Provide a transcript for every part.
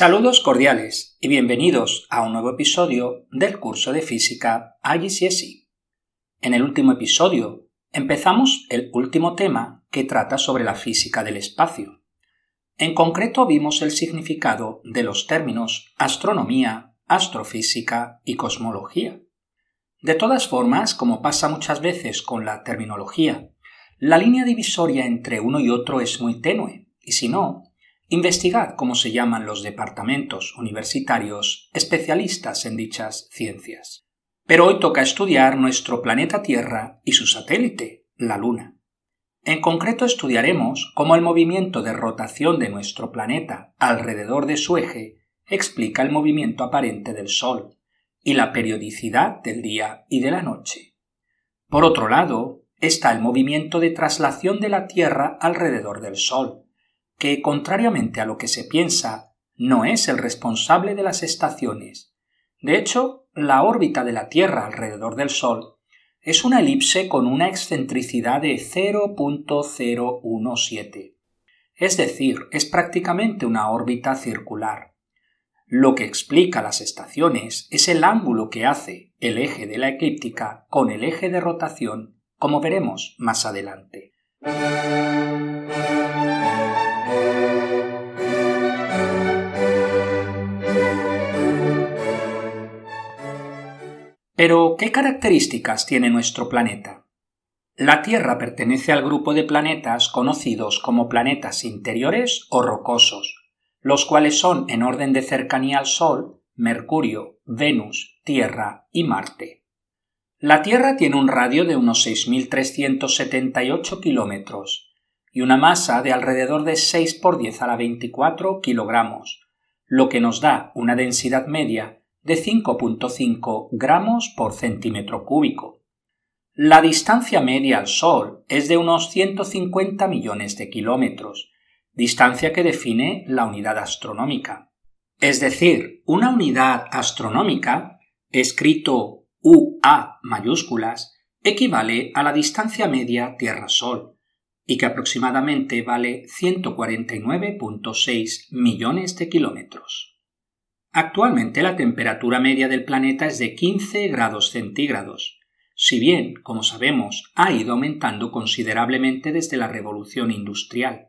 Saludos cordiales y bienvenidos a un nuevo episodio del curso de física IGCSE. En el último episodio empezamos el último tema que trata sobre la física del espacio. En concreto vimos el significado de los términos astronomía, astrofísica y cosmología. De todas formas, como pasa muchas veces con la terminología, la línea divisoria entre uno y otro es muy tenue, y si no, investigad cómo se llaman los departamentos universitarios especialistas en dichas ciencias. Pero hoy toca estudiar nuestro planeta Tierra y su satélite, la Luna. En concreto estudiaremos cómo el movimiento de rotación de nuestro planeta alrededor de su eje explica el movimiento aparente del Sol y la periodicidad del día y de la noche. Por otro lado, está el movimiento de traslación de la Tierra alrededor del Sol, que, contrariamente a lo que se piensa, no es el responsable de las estaciones. De hecho, la órbita de la Tierra alrededor del Sol es una elipse con una excentricidad de 0.017. Es decir, es prácticamente una órbita circular. Lo que explica las estaciones es el ángulo que hace el eje de la eclíptica con el eje de rotación, como veremos más adelante. Pero, ¿qué características tiene nuestro planeta? La Tierra pertenece al grupo de planetas conocidos como planetas interiores o rocosos, los cuales son en orden de cercanía al Sol, Mercurio, Venus, Tierra y Marte. La Tierra tiene un radio de unos 6.378 kilómetros y una masa de alrededor de 6 por 10 a la 24 kilogramos, lo que nos da una densidad media de 5.5 gramos por centímetro cúbico. La distancia media al Sol es de unos 150 millones de kilómetros, distancia que define la unidad astronómica. Es decir, una unidad astronómica, escrito UA mayúsculas, equivale a la distancia media Tierra-Sol, y que aproximadamente vale 149.6 millones de kilómetros. Actualmente la temperatura media del planeta es de 15 grados centígrados, si bien, como sabemos, ha ido aumentando considerablemente desde la revolución industrial.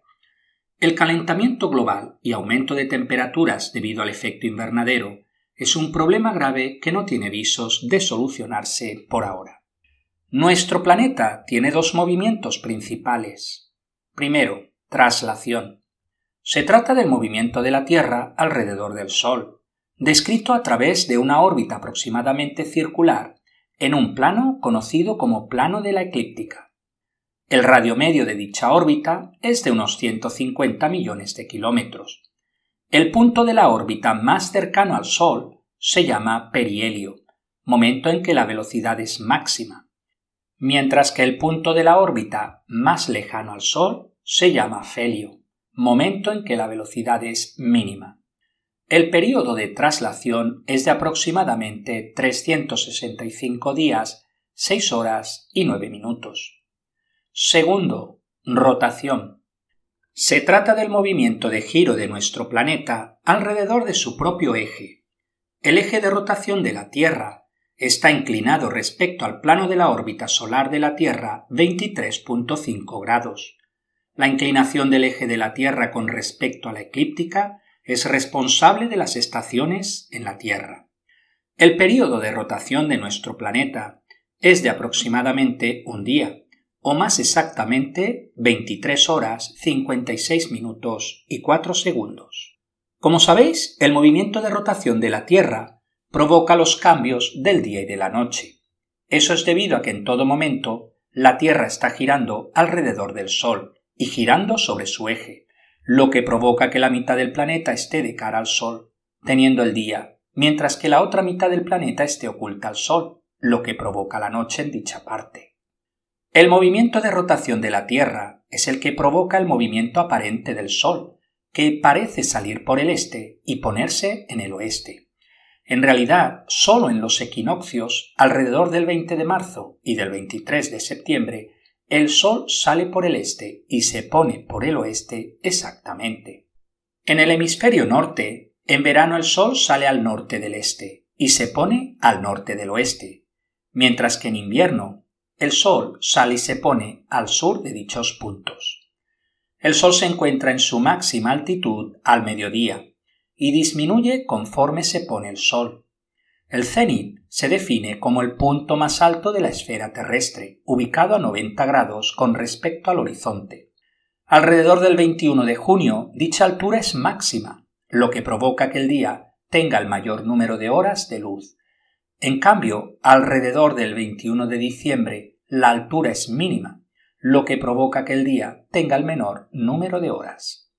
El calentamiento global y aumento de temperaturas debido al efecto invernadero es un problema grave que no tiene visos de solucionarse por ahora. Nuestro planeta tiene dos movimientos principales. Primero, traslación. Se trata del movimiento de la Tierra alrededor del Sol, descrito a través de una órbita aproximadamente circular en un plano conocido como plano de la eclíptica. El radio medio de dicha órbita es de unos 150 millones de kilómetros. El punto de la órbita más cercano al Sol se llama perihelio, momento en que la velocidad es máxima, mientras que el punto de la órbita más lejano al Sol se llama felio, momento en que la velocidad es mínima. El período de traslación es de aproximadamente 365 días, 6 horas y 9 minutos. Segundo, rotación. Se trata del movimiento de giro de nuestro planeta alrededor de su propio eje. El eje de rotación de la Tierra está inclinado respecto al plano de la órbita solar de la Tierra 23.5 grados. La inclinación del eje de la Tierra con respecto a la eclíptica es responsable de las estaciones en la Tierra. El período de rotación de nuestro planeta es de aproximadamente un día, o más exactamente 23 horas 56 minutos y 4 segundos. Como sabéis, el movimiento de rotación de la Tierra provoca los cambios del día y de la noche. Eso es debido a que en todo momento la Tierra está girando alrededor del Sol y girando sobre su eje, lo que provoca que la mitad del planeta esté de cara al Sol, teniendo el día, mientras que la otra mitad del planeta esté oculta al Sol, lo que provoca la noche en dicha parte. El movimiento de rotación de la Tierra es el que provoca el movimiento aparente del Sol, que parece salir por el este y ponerse en el oeste. En realidad, solo en los equinoccios, alrededor del 20 de marzo y del 23 de septiembre, el Sol sale por el este y se pone por el oeste exactamente. En el hemisferio norte, En verano el sol sale al norte del este y se pone al norte del oeste, mientras que en invierno el sol sale y se pone al sur de dichos puntos. El sol se encuentra en su máxima altitud al mediodía y disminuye conforme se pone el sol. El cenit se define como el punto más alto de la esfera terrestre, ubicado a 90 grados con respecto al horizonte. Alrededor del 21 de junio dicha altura es máxima, lo que provoca que el día tenga el mayor número de horas de luz. En cambio, alrededor del 21 de diciembre la altura es mínima, lo que provoca que el día tenga el menor número de horas.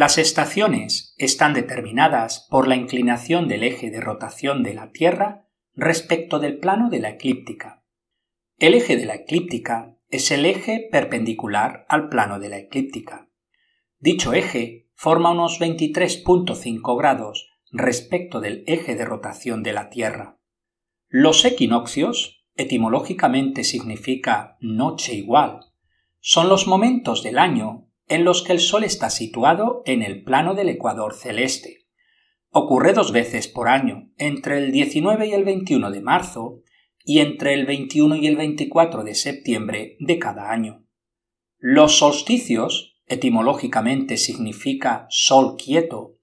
Las estaciones están determinadas por la inclinación del eje de rotación de la Tierra respecto del plano de la eclíptica. El eje de la eclíptica es el eje perpendicular al plano de la eclíptica. Dicho eje forma unos 23.5 grados respecto del eje de rotación de la Tierra. Los equinoccios, etimológicamente significa noche igual, son los momentos del año en los que el Sol está situado en el plano del ecuador celeste. Ocurre dos veces por año, entre el 19 y el 21 de marzo y entre el 21 y el 24 de septiembre de cada año. Los solsticios, etimológicamente significa sol quieto,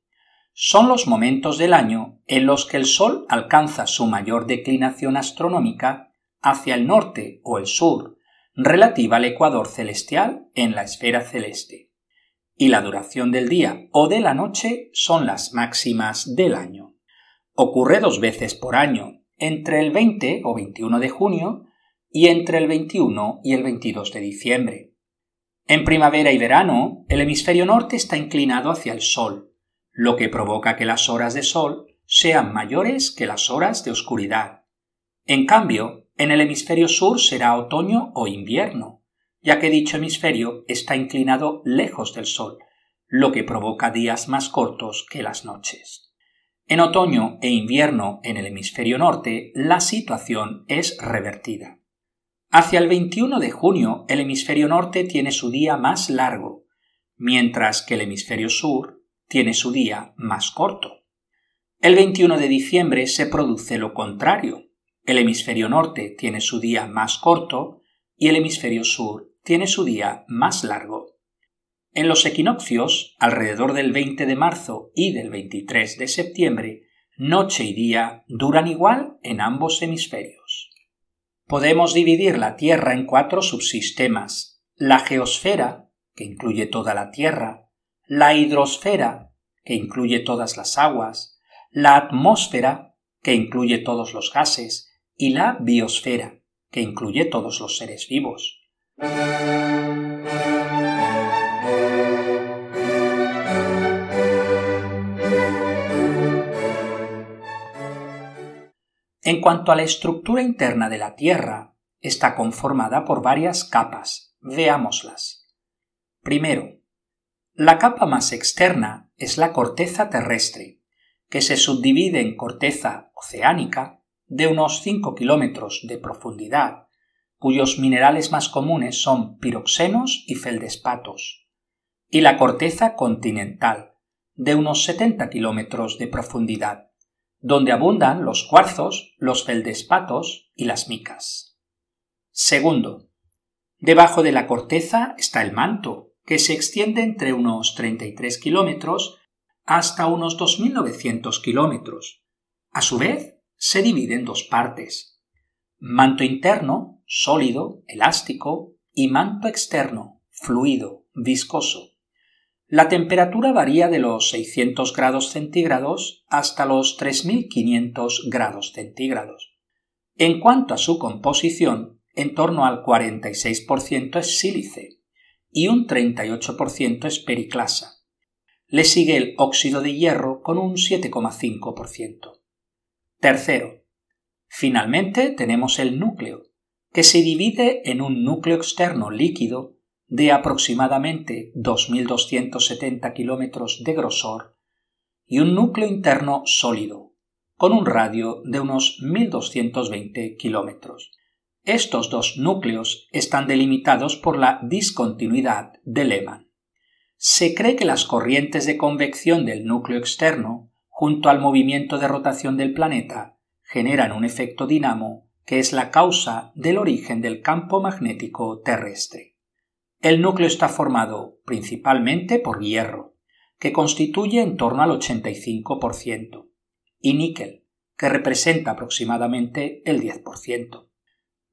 son los momentos del año en los que el Sol alcanza su mayor declinación astronómica hacia el norte o el sur, relativa al ecuador celestial en la esfera celeste. Y la duración del día o de la noche son las máximas del año. Ocurre dos veces por año, entre el 20 o 21 de junio y entre el 21 y el 22 de diciembre. En primavera y verano, el hemisferio norte está inclinado hacia el sol, lo que provoca que las horas de sol sean mayores que las horas de oscuridad. En cambio, en el hemisferio sur será otoño o invierno, ya que dicho hemisferio está inclinado lejos del Sol, lo que provoca días más cortos que las noches. En otoño e invierno en el hemisferio norte la situación es revertida. Hacia el 21 de junio el hemisferio norte tiene su día más largo, mientras que el hemisferio sur tiene su día más corto. El 21 de diciembre se produce lo contrario, el hemisferio norte tiene su día más corto y el hemisferio sur tiene su día más largo. En los equinoccios, alrededor del 20 de marzo y del 23 de septiembre, noche y día duran igual en ambos hemisferios. Podemos dividir la Tierra en cuatro subsistemas. La geosfera, que incluye toda la Tierra, la hidrosfera, que incluye todas las aguas, la atmósfera, que incluye todos los gases, y la biosfera, que incluye todos los seres vivos. En cuanto a la estructura interna de la Tierra, está conformada por varias capas. Veámoslas. Primero, la capa más externa es la corteza terrestre, que se subdivide en corteza oceánica, de unos 5 kilómetros de profundidad, cuyos minerales más comunes son piroxenos y feldespatos, y la corteza continental, de unos 70 kilómetros de profundidad, donde abundan los cuarzos, los feldespatos y las micas. Segundo, debajo de la corteza está el manto, que se extiende entre unos 33 kilómetros hasta unos 2.900 kilómetros. A su vez, se divide en dos partes. Manto interno, sólido, elástico, y manto externo, fluido, viscoso. La temperatura varía de los 600 grados centígrados hasta los 3500 grados centígrados. En cuanto a su composición, en torno al 46% es sílice y un 38% es periclasa. Le sigue el óxido de hierro con un 7,5%. Tercero, finalmente tenemos el núcleo, que se divide en un núcleo externo líquido de aproximadamente 2.270 kilómetros de grosor y un núcleo interno sólido, con un radio de unos 1220 kilómetros. Estos dos núcleos están delimitados por la discontinuidad de Lehmann. Se cree que las corrientes de convección del núcleo externo, junto al movimiento de rotación del planeta, generan un efecto dinamo que es la causa del origen del campo magnético terrestre. El núcleo está formado principalmente por hierro, que constituye en torno al 85%, y níquel, que representa aproximadamente el 10%.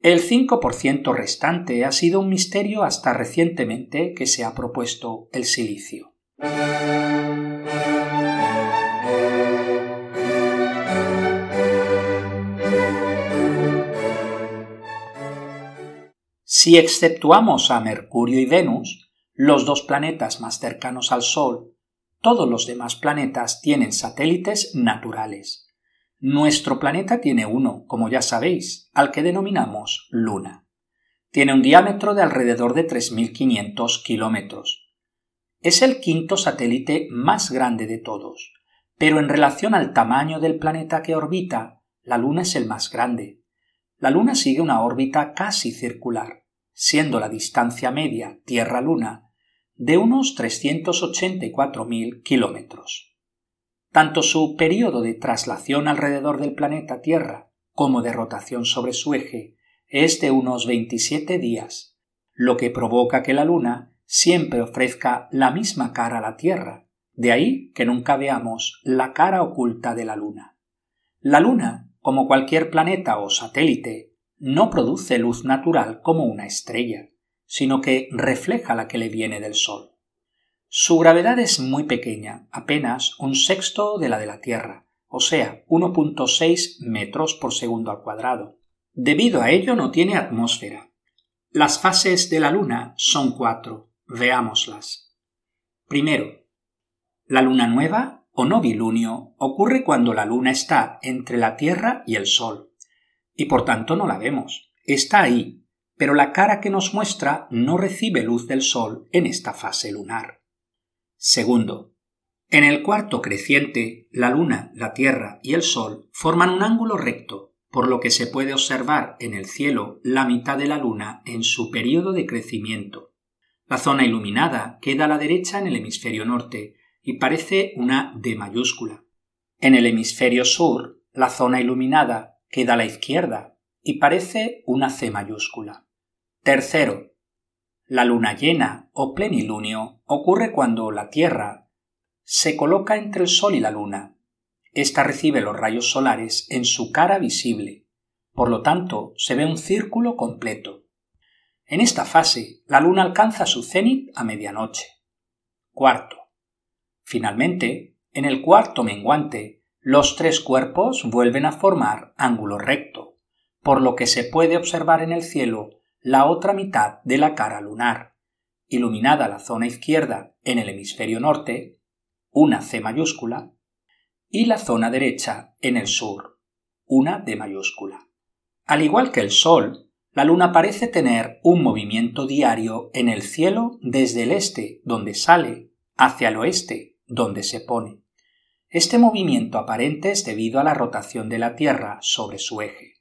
El 5% restante ha sido un misterio hasta recientemente que se ha propuesto el silicio. Si exceptuamos a Mercurio y Venus, los dos planetas más cercanos al Sol, todos los demás planetas tienen satélites naturales. Nuestro planeta tiene uno, como ya sabéis, al que denominamos Luna. Tiene un diámetro de alrededor de 3.500 kilómetros. Es el quinto satélite más grande de todos, pero en relación al tamaño del planeta que orbita, la Luna es el más grande. La Luna sigue una órbita casi circular siendo la distancia media Tierra-Luna de unos 384.000 kilómetros. Tanto su periodo de traslación alrededor del planeta Tierra como de rotación sobre su eje es de unos 27 días, lo que provoca que la Luna siempre ofrezca la misma cara a la Tierra, de ahí que nunca veamos la cara oculta de la Luna. La Luna, como cualquier planeta o satélite, no produce luz natural como una estrella, sino que refleja la que le viene del Sol. Su gravedad es muy pequeña, apenas un sexto de la de la Tierra, o sea, 1.6 metros por segundo al cuadrado. Debido a ello no tiene atmósfera. Las fases de la Luna son cuatro. Veámoslas. Primero, la luna nueva o novilunio ocurre cuando la luna está entre la Tierra y el Sol y por tanto no la vemos. Está ahí, pero la cara que nos muestra no recibe luz del Sol en esta fase lunar. Segundo, en el cuarto creciente, la Luna, la Tierra y el Sol forman un ángulo recto, por lo que se puede observar en el cielo la mitad de la Luna en su periodo de crecimiento. La zona iluminada queda a la derecha en el hemisferio norte y parece una D mayúscula. En el hemisferio sur, la zona iluminada queda a la izquierda y parece una C mayúscula. Tercero, la luna llena o plenilunio ocurre cuando la Tierra se coloca entre el Sol y la Luna. Esta recibe los rayos solares en su cara visible, por lo tanto se ve un círculo completo. En esta fase, la Luna alcanza su cenit a medianoche. Cuarto. Finalmente, en el cuarto menguante, los tres cuerpos vuelven a formar ángulo recto, por lo que se puede observar en el cielo la otra mitad de la cara lunar, iluminada la zona izquierda en el hemisferio norte, una C mayúscula, y la zona derecha en el sur, una D mayúscula. Al igual que el Sol, la Luna parece tener un movimiento diario en el cielo desde el este, donde sale, hacia el oeste, donde se pone. Este movimiento aparente es debido a la rotación de la Tierra sobre su eje.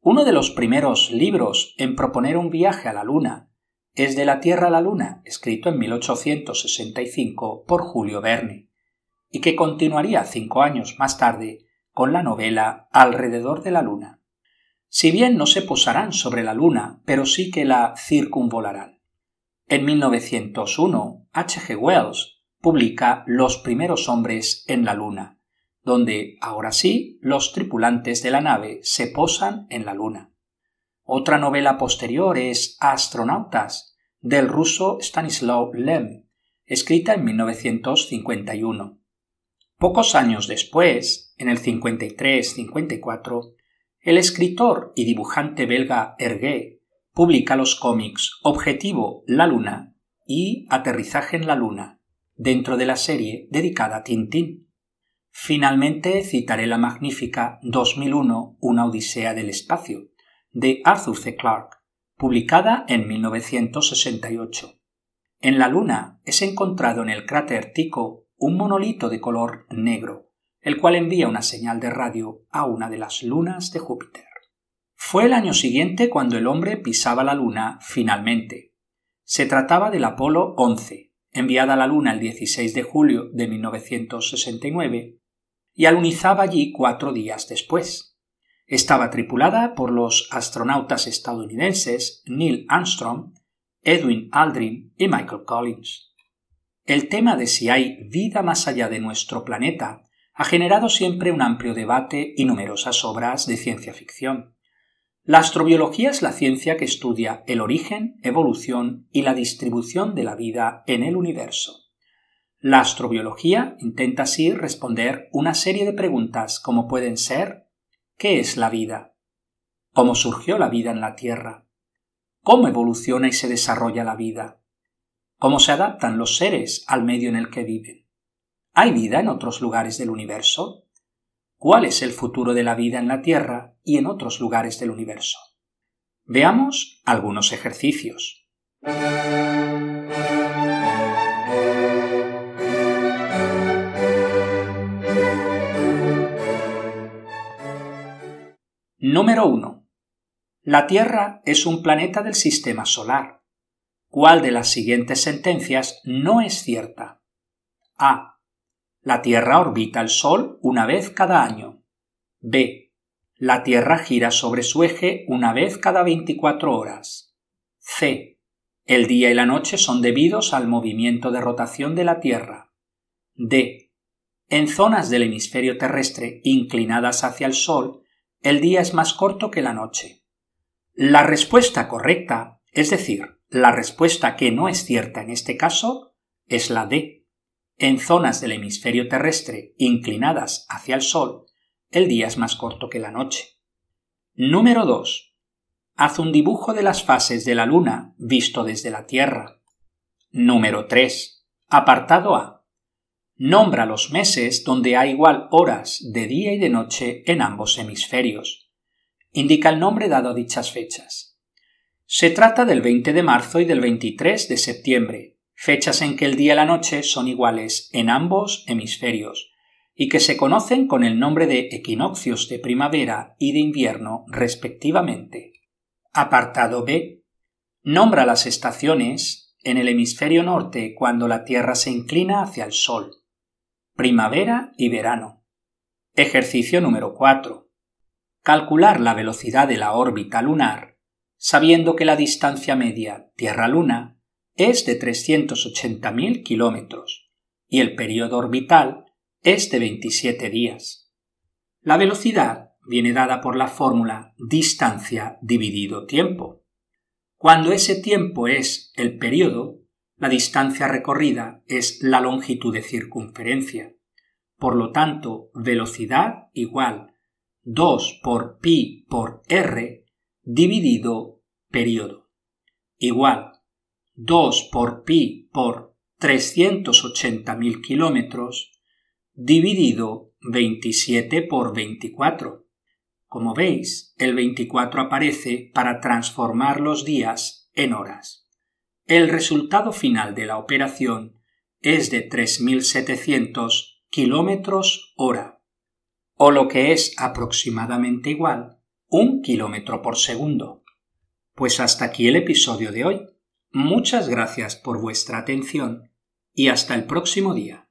Uno de los primeros libros en proponer un viaje a la Luna es De la Tierra a la Luna, escrito en 1865 por Julio Verne, y que continuaría cinco años más tarde con la novela Alrededor de la Luna. Si bien no se posarán sobre la Luna, pero sí que la circunvolarán. En 1901, H. G. Wells publica Los primeros hombres en la Luna, donde, ahora sí, los tripulantes de la nave se posan en la Luna. Otra novela posterior es Astronautas, del ruso Stanislaw Lem, escrita en 1951. Pocos años después, en el 53-54, el escritor y dibujante belga Hergé publica los cómics Objetivo La Luna y Aterrizaje en la Luna, dentro de la serie dedicada a Tintín. Finalmente citaré la magnífica 2001 Una Odisea del Espacio, de Arthur C. Clarke, publicada en 1968. En la Luna es encontrado en el cráter Tycho un monolito de color negro, el cual envía una señal de radio a una de las lunas de Júpiter. Fue el año siguiente cuando el hombre pisaba la Luna finalmente. Se trataba del Apolo 11, enviada a la Luna el 16 de julio de 1969, y alunizaba allí cuatro días después. Estaba tripulada por los astronautas estadounidenses Neil Armstrong, Edwin Aldrin y Michael Collins. El tema de si hay vida más allá de nuestro planeta ha generado siempre un amplio debate y numerosas obras de ciencia ficción. La astrobiología es la ciencia que estudia el origen, evolución y la distribución de la vida en el universo. La astrobiología intenta así responder una serie de preguntas como pueden ser ¿qué es la vida? ¿Cómo surgió la vida en la Tierra? ¿Cómo evoluciona y se desarrolla la vida? ¿Cómo se adaptan los seres al medio en el que viven? ¿Hay vida en otros lugares del universo? cuál es el futuro de la vida en la Tierra y en otros lugares del universo. Veamos algunos ejercicios. Número 1. La Tierra es un planeta del sistema solar. ¿Cuál de las siguientes sentencias no es cierta? A. La Tierra orbita el Sol una vez cada año. B. La Tierra gira sobre su eje una vez cada 24 horas. C. El día y la noche son debidos al movimiento de rotación de la Tierra. D. En zonas del hemisferio terrestre inclinadas hacia el Sol, el día es más corto que la noche. La respuesta correcta, es decir, la respuesta que no es cierta en este caso, es la D. En zonas del hemisferio terrestre inclinadas hacia el Sol, el día es más corto que la noche. Número 2. Haz un dibujo de las fases de la Luna visto desde la Tierra. Número 3. Apartado A. Nombra los meses donde hay igual horas de día y de noche en ambos hemisferios. Indica el nombre dado a dichas fechas. Se trata del 20 de marzo y del 23 de septiembre, fechas en que el día y la noche son iguales en ambos hemisferios, y que se conocen con el nombre de equinoccios de primavera y de invierno respectivamente. Apartado B. Nombra las estaciones en el hemisferio norte cuando la Tierra se inclina hacia el Sol. Primavera y verano. Ejercicio número 4. Calcular la velocidad de la órbita lunar, sabiendo que la distancia media Tierra-Luna es de 380.000 kilómetros y el periodo orbital es de 27 días. La velocidad viene dada por la fórmula distancia dividido tiempo. Cuando ese tiempo es el periodo, la distancia recorrida es la longitud de circunferencia. Por lo tanto, velocidad igual 2 por pi por r dividido periodo. Igual 2 por pi por 380.000 kilómetros dividido 27 por 24. Como veis, el 24 aparece para transformar los días en horas. El resultado final de la operación es de 3.700 kilómetros hora, o lo que es aproximadamente igual, un kilómetro por segundo. Pues hasta aquí el episodio de hoy. Muchas gracias por vuestra atención y hasta el próximo día.